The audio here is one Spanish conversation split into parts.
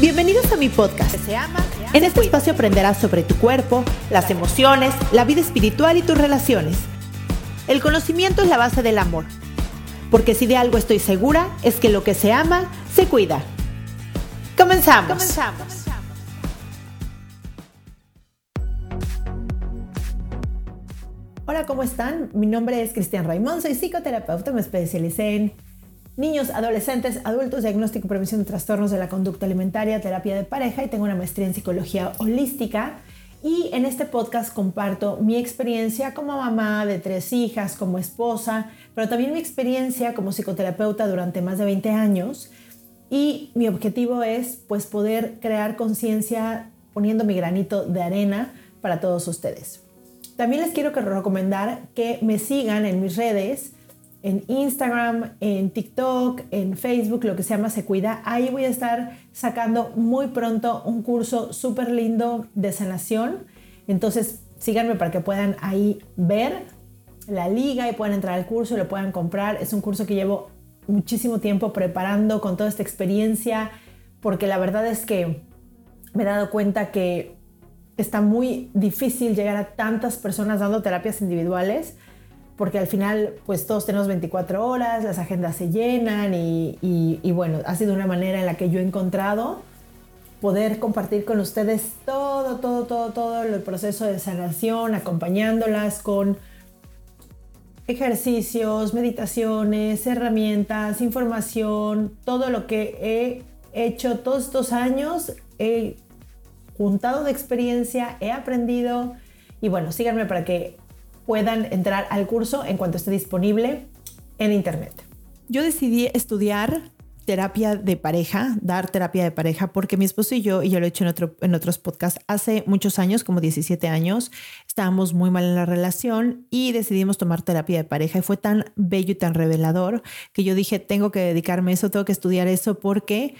Bienvenidos a mi podcast. En este espacio aprenderás sobre tu cuerpo, las emociones, la vida espiritual y tus relaciones. El conocimiento es la base del amor. Porque si de algo estoy segura, es que lo que se ama, se cuida. Comenzamos. Comenzamos. Hola, ¿cómo están? Mi nombre es Cristian Raimond, soy psicoterapeuta, me especialicé en niños, adolescentes, adultos, diagnóstico y prevención de trastornos de la conducta alimentaria, terapia de pareja y tengo una maestría en psicología holística. Y en este podcast comparto mi experiencia como mamá de tres hijas, como esposa, pero también mi experiencia como psicoterapeuta durante más de 20 años. Y mi objetivo es pues poder crear conciencia poniendo mi granito de arena para todos ustedes. También les quiero recomendar que me sigan en mis redes en Instagram, en TikTok, en Facebook, lo que se llama Se Cuida. Ahí voy a estar sacando muy pronto un curso súper lindo de sanación. Entonces síganme para que puedan ahí ver la liga y puedan entrar al curso y lo puedan comprar. Es un curso que llevo muchísimo tiempo preparando con toda esta experiencia porque la verdad es que me he dado cuenta que está muy difícil llegar a tantas personas dando terapias individuales porque al final pues todos tenemos 24 horas, las agendas se llenan y, bueno, ha sido una manera en la que yo he encontrado poder compartir con ustedes todo, todo, todo, todo el proceso de sanación, acompañándolas con ejercicios, meditaciones, herramientas, información, todo lo que he hecho todos estos años, he juntado de experiencia, he aprendido y bueno, síganme para que puedan entrar al curso en cuanto esté disponible en internet. Yo decidí estudiar terapia de pareja, dar terapia de pareja, porque mi esposo y yo, y yo lo he hecho en, en otros podcasts, hace muchos años, como 17 años, estábamos muy mal en la relación y decidimos tomar terapia de pareja y fue tan bello y tan revelador que yo dije, tengo que dedicarme a eso, tengo que estudiar eso porque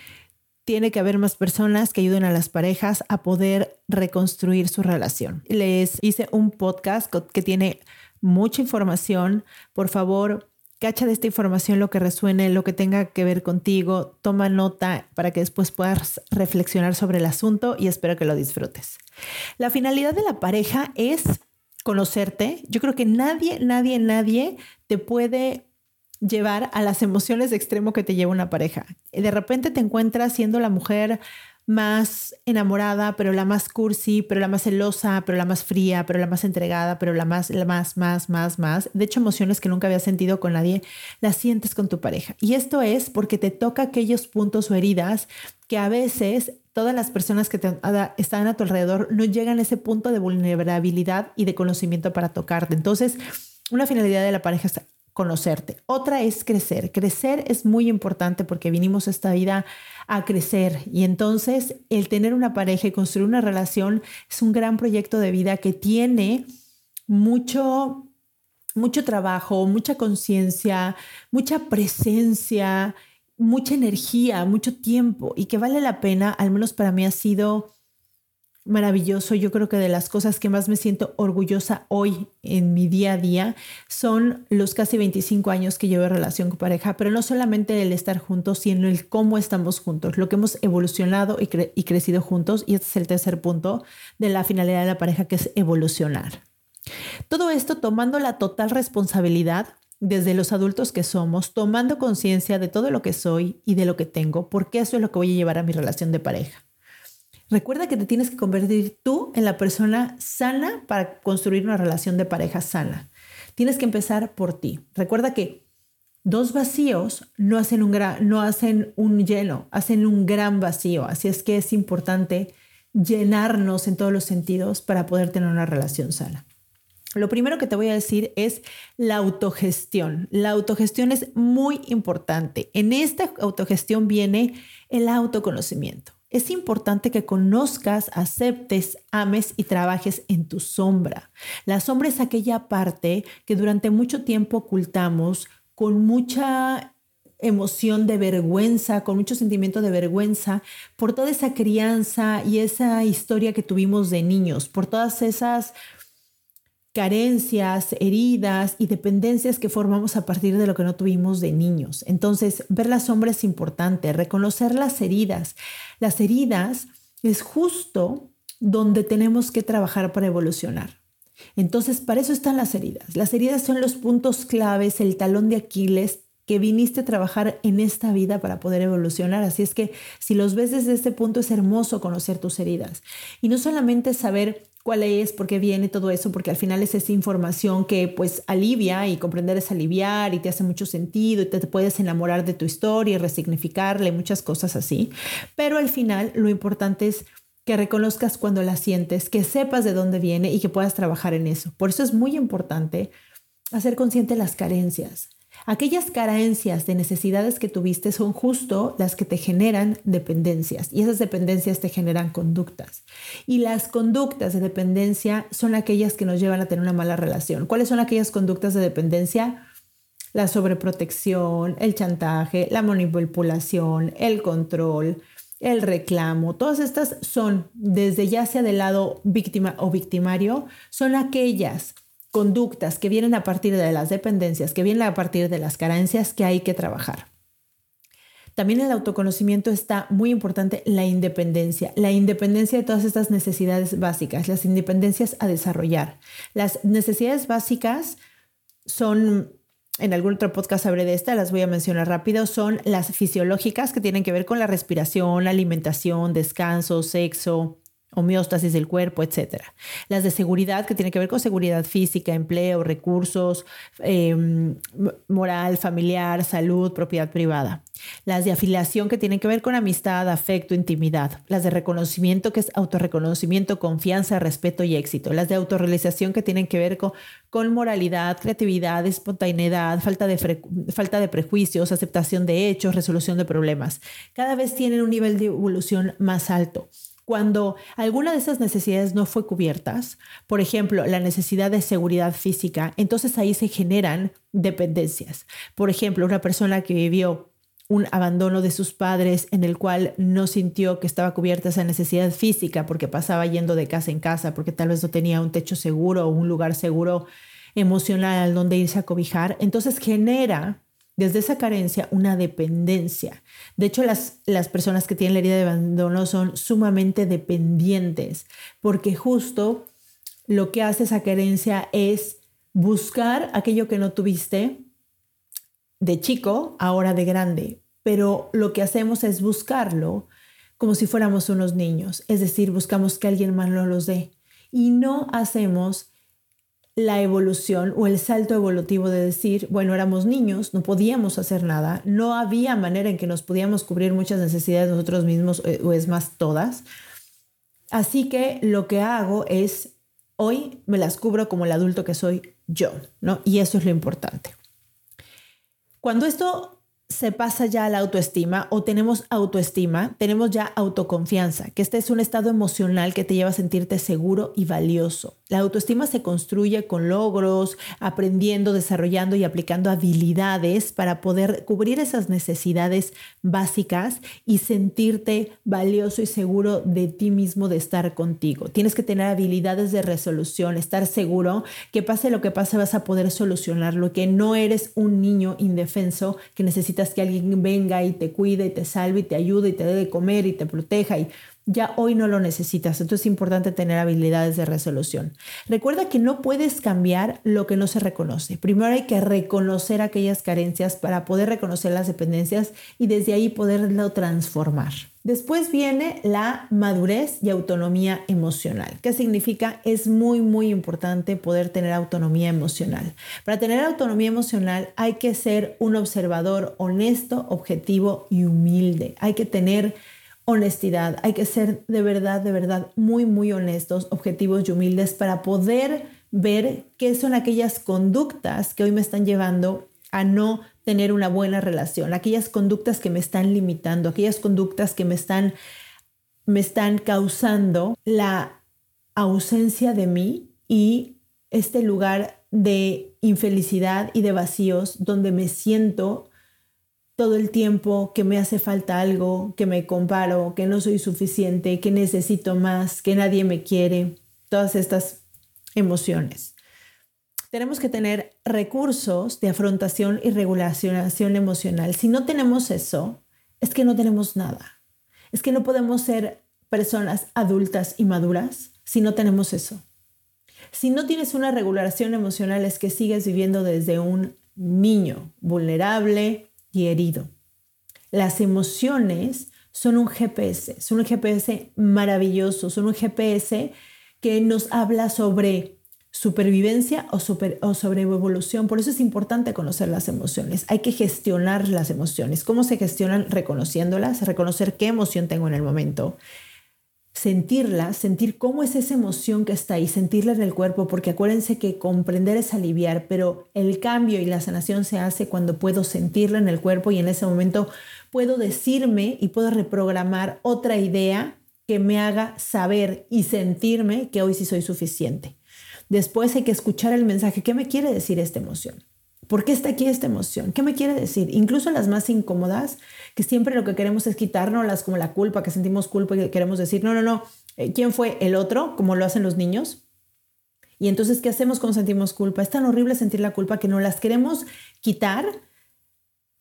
tiene que haber más personas que ayuden a las parejas a poder reconstruir su relación. Les hice un podcast que tiene mucha información. Por favor, cacha de esta información lo que resuene, lo que tenga que ver contigo, toma nota para que después puedas reflexionar sobre el asunto y espero que lo disfrutes. La finalidad de la pareja es conocerte. Yo creo que nadie, nadie, nadie te puede llevar a las emociones de extremo que te lleva una pareja. De repente te encuentras siendo la mujer más enamorada, pero la más cursi, pero la más celosa, pero la más fría, pero la más entregada, pero la más, la más, más, más, más. De hecho, emociones que nunca habías sentido con nadie, las sientes con tu pareja. Y esto es porque te toca aquellos puntos o heridas que a veces todas las personas que están a tu alrededor no llegan a ese punto de vulnerabilidad y de conocimiento para tocarte. Entonces, una finalidad de la pareja conocerte. Otra es crecer. Crecer es muy importante porque vinimos esta vida a crecer y entonces el tener una pareja y construir una relación es un gran proyecto de vida que tiene mucho mucho trabajo, mucha conciencia, mucha presencia, mucha energía, mucho tiempo y que vale la pena, al menos para mí ha sido maravilloso. Yo creo que de las cosas que más me siento orgullosa hoy en mi día a día son los casi 25 años que llevo en relación con pareja, pero no solamente el estar juntos, sino el cómo estamos juntos, lo que hemos evolucionado y, y crecido juntos. Y este es el tercer punto de la finalidad de la pareja, que es evolucionar. Todo esto tomando la total responsabilidad desde los adultos que somos, tomando conciencia de todo lo que soy y de lo que tengo, porque eso es lo que voy a llevar a mi relación de pareja. Recuerda que te tienes que convertir tú en la persona sana para construir una relación de pareja sana. Tienes que empezar por ti. Recuerda que dos vacíos no hacen un, no hacen un lleno, hacen un gran vacío. Así es que es importante llenarnos en todos los sentidos para poder tener una relación sana. Lo primero que te voy a decir es la autogestión. La autogestión es muy importante. En esta autogestión viene el autoconocimiento. Es importante que conozcas, aceptes, ames y trabajes en tu sombra. La sombra es aquella parte que durante mucho tiempo ocultamos con mucha emoción de vergüenza, con mucho sentimiento de vergüenza por toda esa crianza y esa historia que tuvimos de niños, por todas esas carencias, heridas y dependencias que formamos a partir de lo que no tuvimos de niños. Entonces, ver la sombra es importante, reconocer las heridas. Las heridas es justo donde tenemos que trabajar para evolucionar. Entonces, para eso están las heridas. Las heridas son los puntos claves, el talón de Aquiles que viniste a trabajar en esta vida para poder evolucionar. Así es que si los ves desde este punto es hermoso conocer tus heridas. Y no solamente saber cuál es, por qué viene todo eso, porque al final es esa información que pues alivia y comprender es aliviar y te hace mucho sentido y te, puedes enamorar de tu historia y resignificarle muchas cosas así. Pero al final lo importante es que reconozcas cuando la sientes, que sepas de dónde viene y que puedas trabajar en eso. Por eso es muy importante hacer consciente las carencias. Aquellas carencias de necesidades que tuviste son justo las que te generan dependencias y esas dependencias te generan conductas. Y las conductas de dependencia son aquellas que nos llevan a tener una mala relación. ¿Cuáles son aquellas conductas de dependencia? La sobreprotección, el chantaje, la manipulación, el control, el reclamo, todas estas son, desde ya sea del lado víctima o victimario, son aquellas conductas que vienen a partir de las dependencias, que vienen a partir de las carencias que hay que trabajar. También en el autoconocimiento está muy importante la independencia, la independencia de todas estas necesidades básicas, las independencias a desarrollar. Las necesidades básicas son, en algún otro podcast hablé de esta, las voy a mencionar rápido, son las fisiológicas que tienen que ver con la respiración, la alimentación, descanso, sexo, homeostasis del cuerpo, etc. Las de seguridad, que tienen que ver con seguridad física, empleo, recursos, em, moral, familiar, salud, propiedad privada. Las de afiliación, que tienen que ver con amistad, afecto, intimidad. Las de reconocimiento, que es autorreconocimiento, confianza, respeto y éxito. Las de autorrealización, que tienen que ver con, con moralidad, creatividad, espontaneidad, falta de, falta de prejuicios, aceptación de hechos, resolución de problemas. Cada vez tienen un nivel de evolución más alto cuando alguna de esas necesidades no fue cubiertas, por ejemplo, la necesidad de seguridad física, entonces ahí se generan dependencias. Por ejemplo, una persona que vivió un abandono de sus padres en el cual no sintió que estaba cubierta esa necesidad física porque pasaba yendo de casa en casa, porque tal vez no tenía un techo seguro o un lugar seguro emocional al donde irse a cobijar, entonces genera desde esa carencia una dependencia. De hecho, las, las personas que tienen la herida de abandono son sumamente dependientes, porque justo lo que hace esa carencia es buscar aquello que no tuviste de chico, ahora de grande, pero lo que hacemos es buscarlo como si fuéramos unos niños, es decir, buscamos que alguien más nos los dé. Y no hacemos la evolución o el salto evolutivo de decir, bueno, éramos niños, no podíamos hacer nada, no había manera en que nos podíamos cubrir muchas necesidades nosotros mismos, eh, o es más, todas. Así que lo que hago es, hoy me las cubro como el adulto que soy yo, ¿no? Y eso es lo importante. Cuando esto se pasa ya a la autoestima o tenemos autoestima, tenemos ya autoconfianza, que este es un estado emocional que te lleva a sentirte seguro y valioso. La autoestima se construye con logros, aprendiendo, desarrollando y aplicando habilidades para poder cubrir esas necesidades básicas y sentirte valioso y seguro de ti mismo de estar contigo. Tienes que tener habilidades de resolución, estar seguro que pase lo que pase vas a poder solucionarlo, que no eres un niño indefenso que que alguien venga y te cuide y te salve y te ayude y te dé de comer y te proteja y ya hoy no lo necesitas. Entonces es importante tener habilidades de resolución. Recuerda que no puedes cambiar lo que no se reconoce. Primero hay que reconocer aquellas carencias para poder reconocer las dependencias y desde ahí poderlo transformar. Después viene la madurez y autonomía emocional. ¿Qué significa? Es muy, muy importante poder tener autonomía emocional. Para tener autonomía emocional hay que ser un observador honesto, objetivo y humilde. Hay que tener honestidad. Hay que ser de verdad, de verdad muy, muy honestos, objetivos y humildes para poder ver qué son aquellas conductas que hoy me están llevando a no tener una buena relación, aquellas conductas que me están limitando, aquellas conductas que me están me están causando la ausencia de mí y este lugar de infelicidad y de vacíos donde me siento todo el tiempo que me hace falta algo, que me comparo, que no soy suficiente, que necesito más, que nadie me quiere, todas estas emociones. Tenemos que tener recursos de afrontación y regulación emocional. Si no tenemos eso, es que no tenemos nada. Es que no podemos ser personas adultas y maduras si no tenemos eso. Si no tienes una regulación emocional es que sigues viviendo desde un niño vulnerable y herido. Las emociones son un GPS, son un GPS maravilloso, son un GPS que nos habla sobre supervivencia o, o sobre evolución. Por eso es importante conocer las emociones. Hay que gestionar las emociones. ¿Cómo se gestionan? Reconociéndolas, reconocer qué emoción tengo en el momento sentirla, sentir cómo es esa emoción que está ahí, sentirla en el cuerpo, porque acuérdense que comprender es aliviar, pero el cambio y la sanación se hace cuando puedo sentirla en el cuerpo y en ese momento puedo decirme y puedo reprogramar otra idea que me haga saber y sentirme que hoy sí soy suficiente. Después hay que escuchar el mensaje, ¿qué me quiere decir esta emoción? ¿Por qué está aquí esta emoción? ¿Qué me quiere decir? Incluso las más incómodas, que siempre lo que queremos es quitárnoslas como la culpa, que sentimos culpa y queremos decir, no, no, no, eh, ¿quién fue el otro? Como lo hacen los niños. Y entonces, ¿qué hacemos cuando sentimos culpa? Es tan horrible sentir la culpa que no las queremos quitar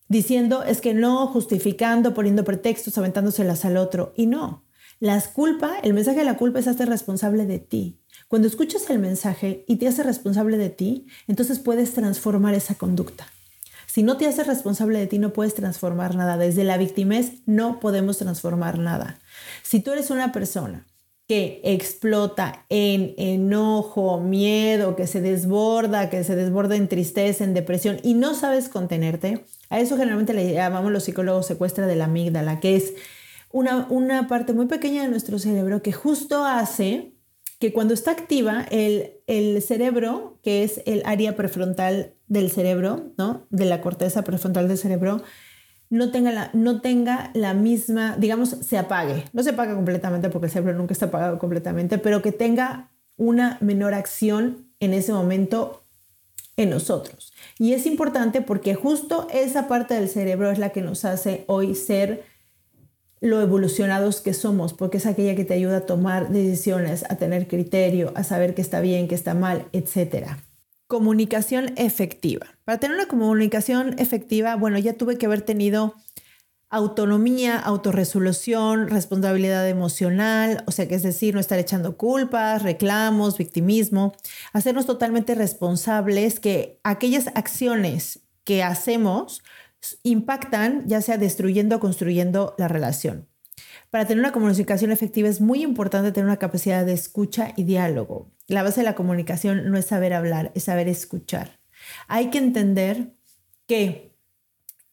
diciendo es que no, justificando, poniendo pretextos, aventándoselas al otro. Y no, las culpa, el mensaje de la culpa es hacer responsable de ti. Cuando escuchas el mensaje y te hace responsable de ti, entonces puedes transformar esa conducta. Si no te haces responsable de ti, no puedes transformar nada. Desde la victimez no podemos transformar nada. Si tú eres una persona que explota en enojo, miedo, que se desborda, que se desborda en tristeza, en depresión y no sabes contenerte, a eso generalmente le llamamos los psicólogos secuestra de la amígdala, que es una, una parte muy pequeña de nuestro cerebro que justo hace que cuando está activa el, cerebro, que es el área prefrontal del cerebro, ¿no? De la corteza prefrontal del cerebro, no tenga, la, no tenga la misma, digamos, se apague. No se apaga completamente porque el cerebro nunca está apagado completamente, pero que tenga una menor acción en ese momento en nosotros. Y es importante porque justo esa parte del cerebro es la que nos hace hoy ser lo evolucionados que somos, porque es aquella que te ayuda a tomar decisiones, a tener criterio, a saber qué está bien, qué está mal, etc. Comunicación efectiva. Para tener una comunicación efectiva, bueno, ya tuve que haber tenido autonomía, autorresolución, responsabilidad emocional, o sea que es decir, no estar echando culpas, reclamos, victimismo, hacernos totalmente responsables que aquellas acciones que hacemos impactan, ya sea destruyendo o construyendo la relación. Para tener una comunicación efectiva es muy importante tener una capacidad de escucha y diálogo. La base de la comunicación no es saber hablar, es saber escuchar. Hay que entender que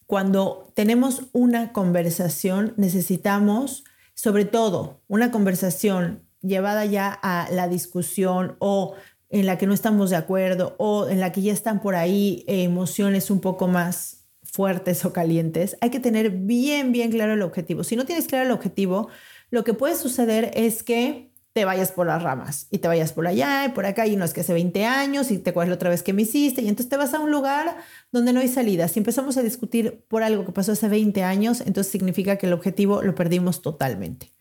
cuando tenemos una conversación necesitamos, sobre todo, una conversación llevada ya a la discusión o en la que no estamos de acuerdo o en la que ya están por ahí emociones un poco más fuertes o calientes, hay que tener bien, bien claro el objetivo. Si no tienes claro el objetivo, lo que puede suceder es que te vayas por las ramas y te vayas por allá y por acá y no es que hace 20 años y te acuerdas la otra vez que me hiciste y entonces te vas a un lugar donde no hay salida. Si empezamos a discutir por algo que pasó hace 20 años, entonces significa que el objetivo lo perdimos totalmente.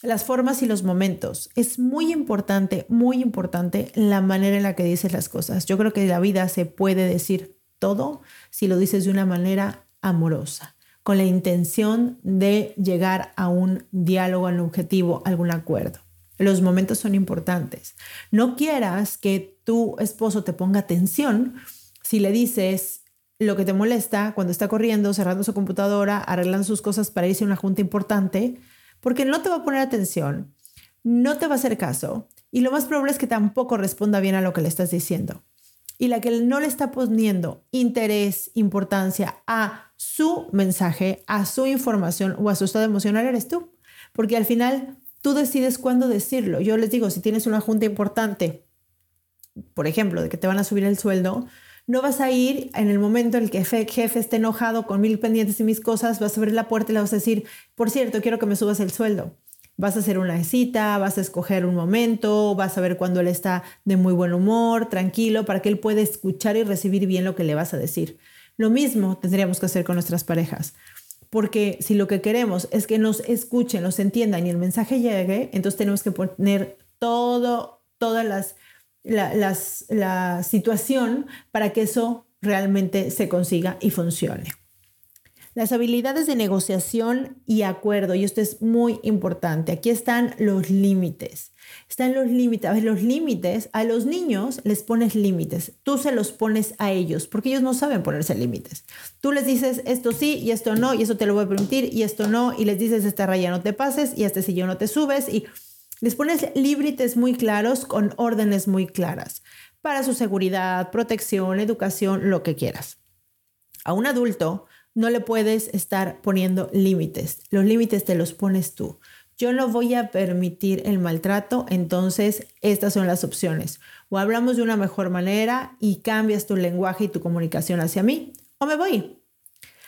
Las formas y los momentos. Es muy importante, muy importante la manera en la que dices las cosas. Yo creo que la vida se puede decir todo si lo dices de una manera amorosa, con la intención de llegar a un diálogo, a un objetivo, a algún acuerdo. Los momentos son importantes. No quieras que tu esposo te ponga atención si le dices lo que te molesta cuando está corriendo, cerrando su computadora, arreglando sus cosas para irse a una junta importante, porque no te va a poner atención, no te va a hacer caso y lo más probable es que tampoco responda bien a lo que le estás diciendo y la que no le está poniendo interés, importancia a su mensaje, a su información o a su estado emocional eres tú. Porque al final tú decides cuándo decirlo. Yo les digo, si tienes una junta importante, por ejemplo, de que te van a subir el sueldo, no vas a ir en el momento en el que el jefe esté enojado con mil pendientes y mis cosas, vas a abrir la puerta y le vas a decir, por cierto, quiero que me subas el sueldo. Vas a hacer una cita, vas a escoger un momento, vas a ver cuando él está de muy buen humor, tranquilo, para que él pueda escuchar y recibir bien lo que le vas a decir. Lo mismo tendríamos que hacer con nuestras parejas. Porque si lo que queremos es que nos escuchen, nos entiendan y el mensaje llegue, entonces tenemos que poner todo, todas las, la situación para que eso realmente se consiga y funcione. Las habilidades de negociación y acuerdo, y esto es muy importante, aquí están los límites. Están los límites. A los límites, a los niños les pones límites. Tú se los pones a ellos, porque ellos no saben ponerse límites. Tú les dices esto sí y esto no, y eso te lo voy a permitir y esto no, y les dices esta raya no te pases y este sillón no te subes, y les pones límites muy claros con órdenes muy claras para su seguridad, protección, educación, lo que quieras. A un adulto, no le puedes estar poniendo límites. Los límites te los pones tú. Yo no voy a permitir el maltrato, entonces estas son las opciones. O hablamos de una mejor manera y cambias tu lenguaje y tu comunicación hacia mí, o me voy.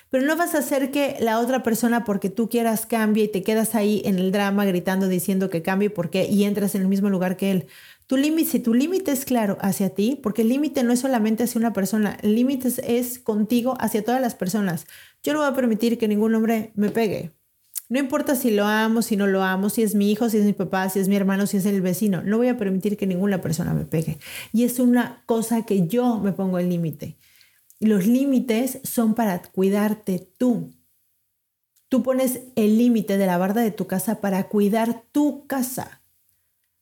Pero no vas a hacer que la otra persona, porque tú quieras, cambie y te quedas ahí en el drama gritando, diciendo que cambie porque y entras en el mismo lugar que él. Tu límite, si tu límite es claro hacia ti, porque el límite no es solamente hacia una persona, el límite es contigo hacia todas las personas. Yo no voy a permitir que ningún hombre me pegue. No importa si lo amo, si no lo amo, si es mi hijo, si es mi papá, si es mi hermano, si es el vecino. No voy a permitir que ninguna persona me pegue. Y es una cosa que yo me pongo el límite. Los límites son para cuidarte tú. Tú pones el límite de la barda de tu casa para cuidar tu casa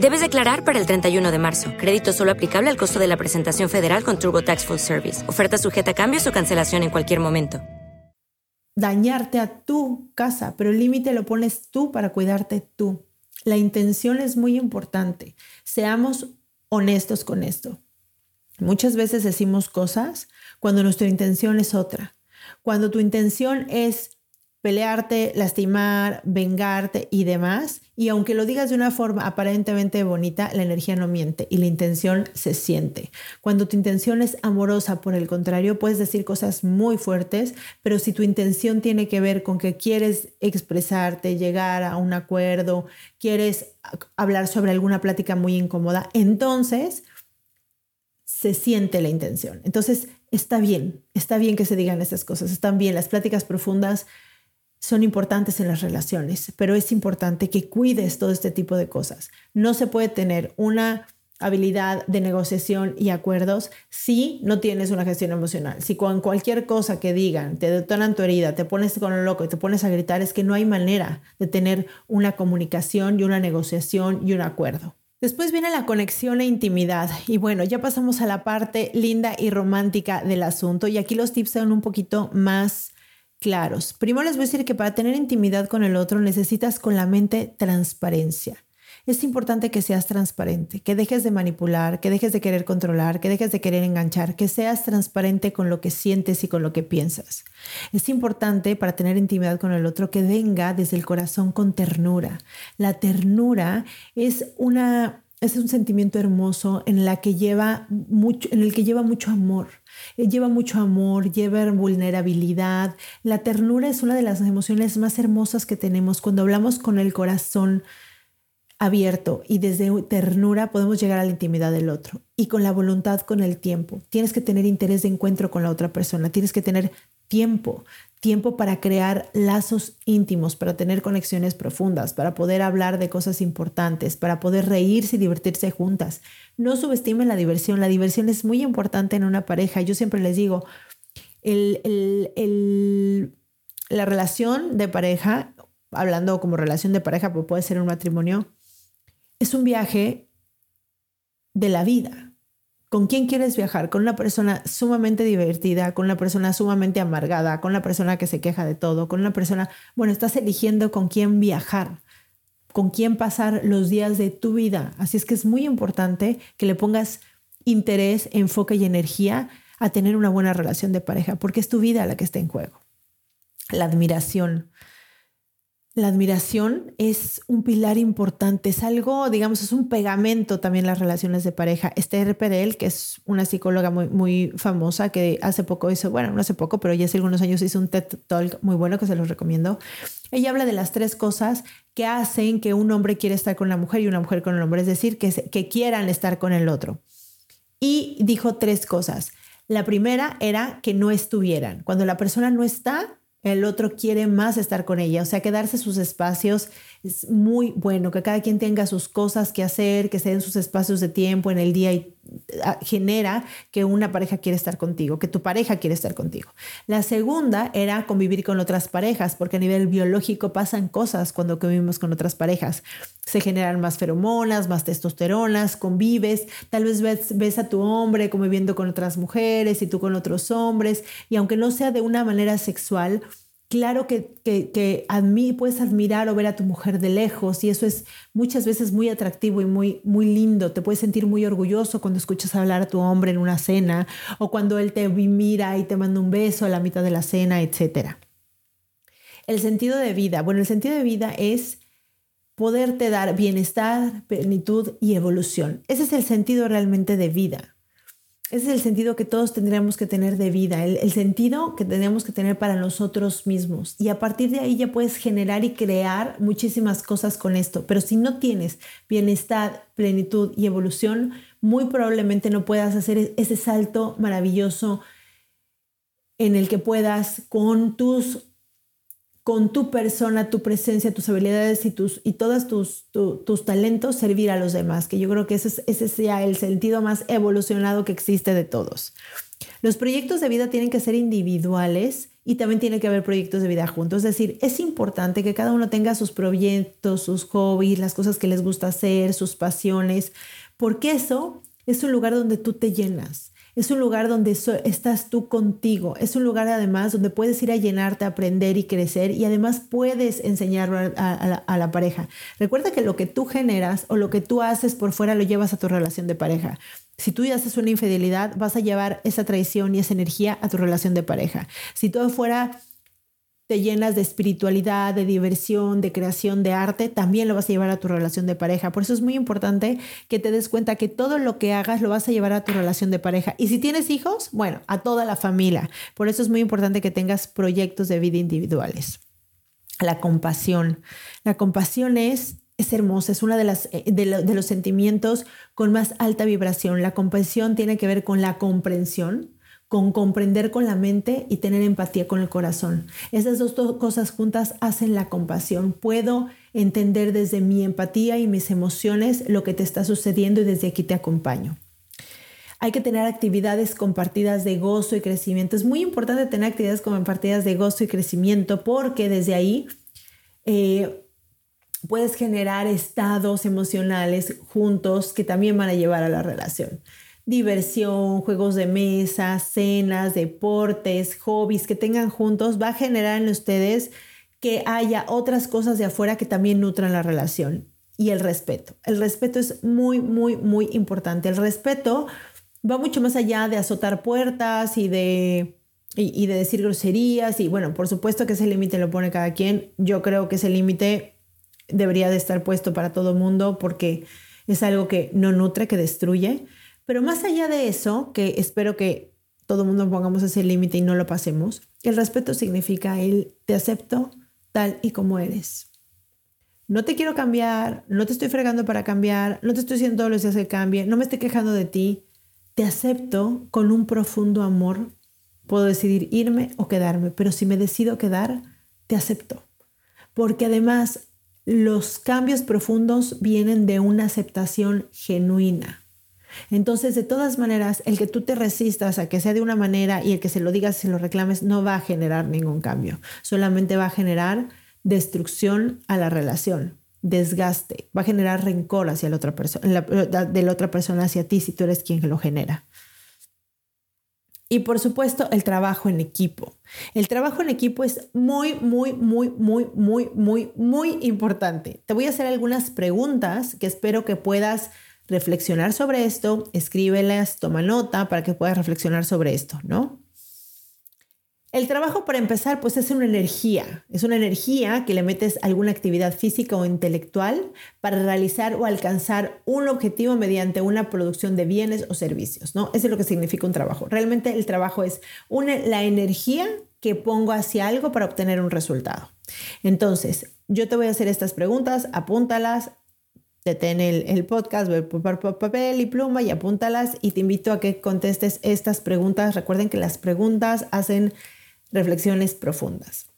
Debes declarar para el 31 de marzo. Crédito solo aplicable al costo de la presentación federal con Turbo Tax Full Service. Oferta sujeta a cambios o cancelación en cualquier momento. Dañarte a tu casa, pero el límite lo pones tú para cuidarte tú. La intención es muy importante. Seamos honestos con esto. Muchas veces decimos cosas cuando nuestra intención es otra. Cuando tu intención es pelearte, lastimar, vengarte y demás. Y aunque lo digas de una forma aparentemente bonita, la energía no miente y la intención se siente. Cuando tu intención es amorosa, por el contrario, puedes decir cosas muy fuertes, pero si tu intención tiene que ver con que quieres expresarte, llegar a un acuerdo, quieres hablar sobre alguna plática muy incómoda, entonces se siente la intención. Entonces, está bien, está bien que se digan esas cosas, están bien, las pláticas profundas son importantes en las relaciones, pero es importante que cuides todo este tipo de cosas. No se puede tener una habilidad de negociación y acuerdos si no tienes una gestión emocional. Si con cualquier cosa que digan te detonan tu herida, te pones con lo loco y te pones a gritar, es que no hay manera de tener una comunicación y una negociación y un acuerdo. Después viene la conexión e intimidad. Y bueno, ya pasamos a la parte linda y romántica del asunto. Y aquí los tips son un poquito más claros. Primero les voy a decir que para tener intimidad con el otro necesitas con la mente transparencia. Es importante que seas transparente, que dejes de manipular, que dejes de querer controlar, que dejes de querer enganchar, que seas transparente con lo que sientes y con lo que piensas. Es importante para tener intimidad con el otro que venga desde el corazón con ternura. La ternura es una es un sentimiento hermoso en, la que lleva mucho, en el que lleva mucho amor. Eh, lleva mucho amor, lleva vulnerabilidad. La ternura es una de las emociones más hermosas que tenemos. Cuando hablamos con el corazón abierto y desde ternura podemos llegar a la intimidad del otro y con la voluntad con el tiempo. Tienes que tener interés de encuentro con la otra persona, tienes que tener tiempo, tiempo para crear lazos íntimos, para tener conexiones profundas, para poder hablar de cosas importantes, para poder reírse y divertirse juntas. No subestimen la diversión, la diversión es muy importante en una pareja. Yo siempre les digo, la relación de pareja, hablando como relación de pareja, pues puede ser un matrimonio, es un viaje de la vida. ¿Con quién quieres viajar? ¿Con una persona sumamente divertida? ¿Con una persona sumamente amargada? ¿Con una persona que se queja de todo? ¿Con una persona, bueno, estás eligiendo con quién viajar? ¿Con quién pasar los días de tu vida? Así es que es muy importante que le pongas interés, enfoque y energía a tener una buena relación de pareja, porque es tu vida la que está en juego. La admiración. La admiración es un pilar importante, es algo, digamos, es un pegamento también las relaciones de pareja. Esther Perel, que es una psicóloga muy, muy famosa, que hace poco hizo, bueno, no hace poco, pero ya hace algunos años hizo un TED Talk muy bueno que se los recomiendo. Ella habla de las tres cosas que hacen que un hombre quiera estar con la mujer y una mujer con el hombre, es decir, que, que quieran estar con el otro. Y dijo tres cosas. La primera era que no estuvieran. Cuando la persona no está, el otro quiere más estar con ella, o sea, quedarse sus espacios es muy bueno, que cada quien tenga sus cosas que hacer, que se den sus espacios de tiempo en el día y genera que una pareja quiere estar contigo, que tu pareja quiere estar contigo. La segunda era convivir con otras parejas, porque a nivel biológico pasan cosas cuando convivimos con otras parejas. Se generan más feromonas, más testosteronas, convives, tal vez ves, ves a tu hombre conviviendo con otras mujeres y tú con otros hombres, y aunque no sea de una manera sexual, claro que, que, puedes admirar o ver a tu mujer de lejos y eso es muchas veces muy atractivo y muy, muy lindo. Te puedes sentir muy orgulloso cuando escuchas hablar a tu hombre en una cena o cuando él te mira y te manda un beso a la mitad de la cena, etc. El sentido de vida. Bueno, el sentido de vida es poderte dar bienestar, plenitud y evolución. Ese es el sentido realmente de vida. Ese es el sentido que todos tendríamos que tener de vida, el, sentido que tenemos que tener para nosotros mismos. Y a partir de ahí ya puedes generar y crear muchísimas cosas con esto. Pero si no tienes bienestar, plenitud y evolución, muy probablemente no puedas hacer ese salto maravilloso en el que puedas con tus con tu persona, tu presencia, tus habilidades y, tus, y todos tus, tus talentos servir a los demás, que yo creo que ese, es, ese sea el sentido más evolucionado que existe de todos. Los proyectos de vida tienen que ser individuales y también tiene que haber proyectos de vida juntos. Es decir, es importante que cada uno tenga sus proyectos, sus hobbies, las cosas que les gusta hacer, sus pasiones, porque eso es un lugar donde tú te llenas. Es un lugar donde estás tú contigo. Es un lugar además donde puedes ir a llenarte, aprender y crecer y además puedes enseñar a, la, pareja. Recuerda que lo que tú generas o lo que tú haces por fuera lo llevas a tu relación de pareja. Si tú haces una infidelidad, vas a llevar esa traición y esa energía a tu relación de pareja. Si todo fuera te llenas de espiritualidad, de diversión, de creación, de arte, también lo vas a llevar a tu relación de pareja. Por eso es muy importante que te des cuenta que todo lo que hagas lo vas a llevar a tu relación de pareja. Y si tienes hijos, bueno, a toda la familia. Por eso es muy importante que tengas proyectos de vida individuales. La compasión. La compasión es es hermosa, es uno de, las, eh, de, de, los sentimientos con más alta vibración. La compasión tiene que ver con la comprensión, con comprender con la mente y tener empatía con el corazón. Esas dos cosas juntas hacen la compasión. Puedo entender desde mi empatía y mis emociones lo que te está sucediendo y desde aquí te acompaño. Hay que tener actividades compartidas de gozo y crecimiento. Es muy importante tener actividades compartidas de gozo y crecimiento porque desde ahí eh, puedes generar estados emocionales juntos que también van a llevar a la relación diversión, juegos de mesa, cenas, deportes, hobbies que tengan juntos, va a generar en ustedes que haya otras cosas de afuera que también nutran la relación. Y el respeto. El respeto es muy, muy, muy importante. El respeto va mucho más allá de azotar puertas y de, y, de decir groserías. Y bueno, por supuesto que ese límite lo pone cada quien. Yo creo que ese límite debería de estar puesto para todo mundo porque es algo que no nutre, que destruye. Pero más allá de eso, que espero que todo el mundo pongamos ese límite y no lo pasemos, el respeto significa el te acepto tal y como eres. No te quiero cambiar, no te estoy fregando para cambiar, no te estoy diciendo todos los días que cambie, no me estoy quejando de ti. Te acepto con un profundo amor. Puedo decidir irme o quedarme, pero si me decido quedar, te acepto. Porque además los cambios profundos vienen de una aceptación genuina. Entonces, de todas maneras, el que tú te resistas a que sea de una manera y el que se lo digas, se lo reclames, no va a generar ningún cambio. Solamente va a generar destrucción a la relación, desgaste, va a generar rencor hacia la otra persona, de la otra persona hacia ti si tú eres quien lo genera. Y por supuesto, el trabajo en equipo. El trabajo en equipo es muy, muy, muy, muy, muy, muy, muy importante. Te voy a hacer algunas preguntas que espero que puedas reflexionar sobre esto, escríbelas, toma nota para que puedas reflexionar sobre esto, ¿no? El trabajo para empezar pues es una energía, es una energía que le metes alguna actividad física o intelectual para realizar o alcanzar un objetivo mediante una producción de bienes o servicios, ¿no? Eso es lo que significa un trabajo. Realmente el trabajo es una, la energía que pongo hacia algo para obtener un resultado. Entonces, yo te voy a hacer estas preguntas, apúntalas, detén el, el podcast, ve papel y pluma y apúntalas y te invito a que contestes estas preguntas. Recuerden que las preguntas hacen reflexiones profundas.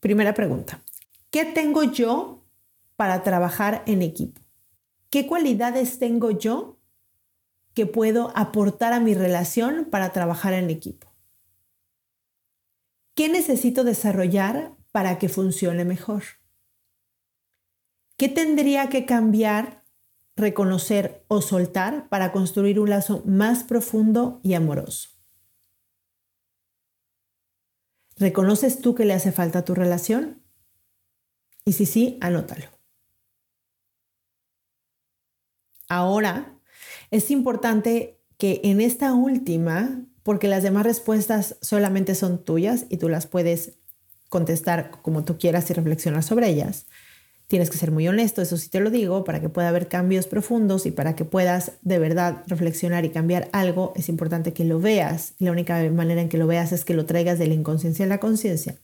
Primera pregunta. ¿Qué tengo yo para trabajar en equipo? ¿Qué cualidades tengo yo que puedo aportar a mi relación para trabajar en equipo? ¿Qué necesito desarrollar para que funcione mejor? ¿Qué tendría que cambiar, reconocer o soltar para construir un lazo más profundo y amoroso? ¿Reconoces tú que le hace falta a tu relación? Y si sí, anótalo. Ahora, es importante que en esta última, porque las demás respuestas solamente son tuyas y tú las puedes contestar como tú quieras y reflexionar sobre ellas, Tienes que ser muy honesto, eso sí te lo digo, para que pueda haber cambios profundos y para que puedas de verdad reflexionar y cambiar algo, es importante que lo veas. Y la única manera en que lo veas es que lo traigas de la inconsciencia a la conciencia.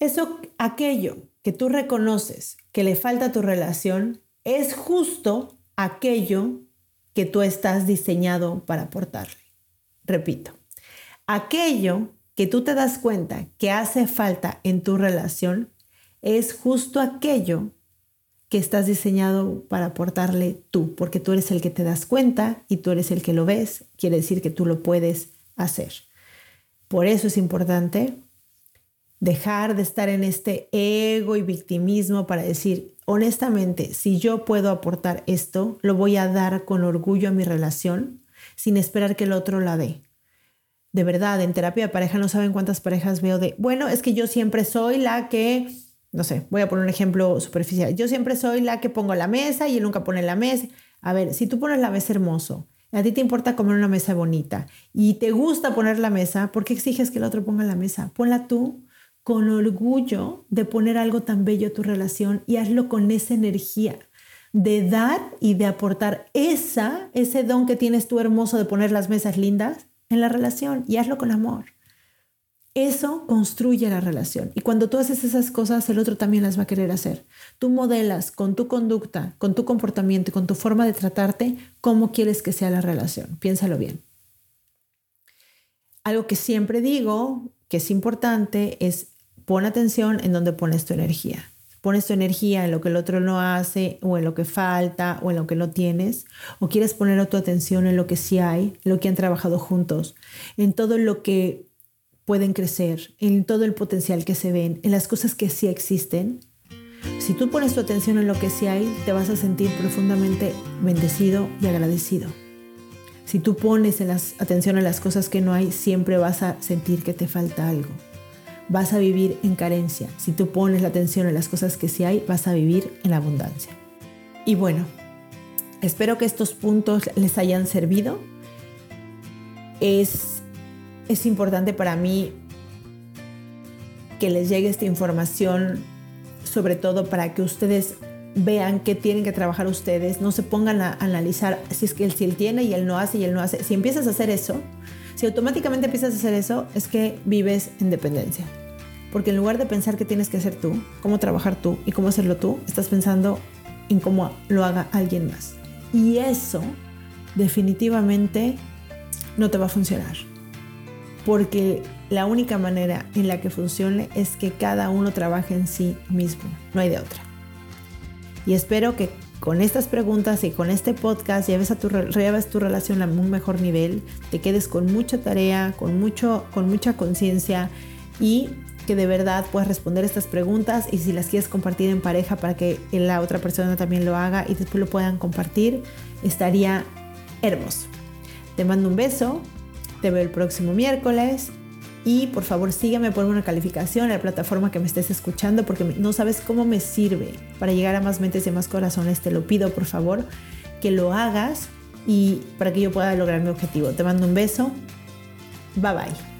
Eso, aquello que tú reconoces que le falta a tu relación, es justo aquello que tú estás diseñado para aportarle. Repito, aquello que tú te das cuenta que hace falta en tu relación es justo aquello que estás diseñado para aportarle tú, porque tú eres el que te das cuenta y tú eres el que lo ves, quiere decir que tú lo puedes hacer. Por eso es importante dejar de estar en este ego y victimismo para decir, honestamente, si yo puedo aportar esto, lo voy a dar con orgullo a mi relación, sin esperar que el otro la dé. De verdad, en terapia de pareja no saben cuántas parejas veo de, bueno, es que yo siempre soy la que no sé, voy a poner un ejemplo superficial. Yo siempre soy la que pongo la mesa y él nunca pone la mesa. A ver, si tú pones la mesa hermoso, a ti te importa comer una mesa bonita y te gusta poner la mesa, ¿por qué exiges que el otro ponga la mesa? Ponla tú con orgullo de poner algo tan bello a tu relación y hazlo con esa energía de dar y de aportar esa, ese don que tienes tú hermoso de poner las mesas lindas en la relación y hazlo con amor. Eso construye la relación. Y cuando tú haces esas cosas, el otro también las va a querer hacer. Tú modelas con tu conducta, con tu comportamiento y con tu forma de tratarte cómo quieres que sea la relación. Piénsalo bien. Algo que siempre digo que es importante es pon atención en donde pones tu energía. Pones tu energía en lo que el otro no hace o en lo que falta o en lo que no tienes. O quieres poner tu atención en lo que sí hay, en lo que han trabajado juntos, en todo lo que pueden crecer, en todo el potencial que se ven, en las cosas que sí existen, si tú pones tu atención en lo que sí hay, te vas a sentir profundamente bendecido y agradecido. Si tú pones en atención en las cosas que no hay, siempre vas a sentir que te falta algo. Vas a vivir en carencia. Si tú pones la atención en las cosas que sí hay, vas a vivir en abundancia. Y bueno, espero que estos puntos les hayan servido. Es es importante para mí que les llegue esta información, sobre todo para que ustedes vean qué tienen que trabajar ustedes, no se pongan a analizar si es que él, si él tiene y él no hace y él no hace. Si empiezas a hacer eso, si automáticamente empiezas a hacer eso, es que vives en dependencia. Porque en lugar de pensar qué tienes que hacer tú, cómo trabajar tú y cómo hacerlo tú, estás pensando en cómo lo haga alguien más. Y eso definitivamente no te va a funcionar porque la única manera en la que funcione es que cada uno trabaje en sí mismo, no hay de otra. Y espero que con estas preguntas y con este podcast lleves, a tu, relación a un mejor nivel, te quedes con mucha tarea, con, mucho, con mucha conciencia y que de verdad puedas responder estas preguntas y si las quieres compartir en pareja para que la otra persona también lo haga y después lo puedan compartir, estaría hermoso. Te mando un beso, te veo el próximo miércoles Y por favor sígueme, ponme una calificación en la plataforma que me estés escuchando porque no sabes cómo me sirve para llegar a más mentes y más corazones. Te lo pido por favor que lo hagas y para que yo pueda lograr mi objetivo. Te mando un beso. Bye bye.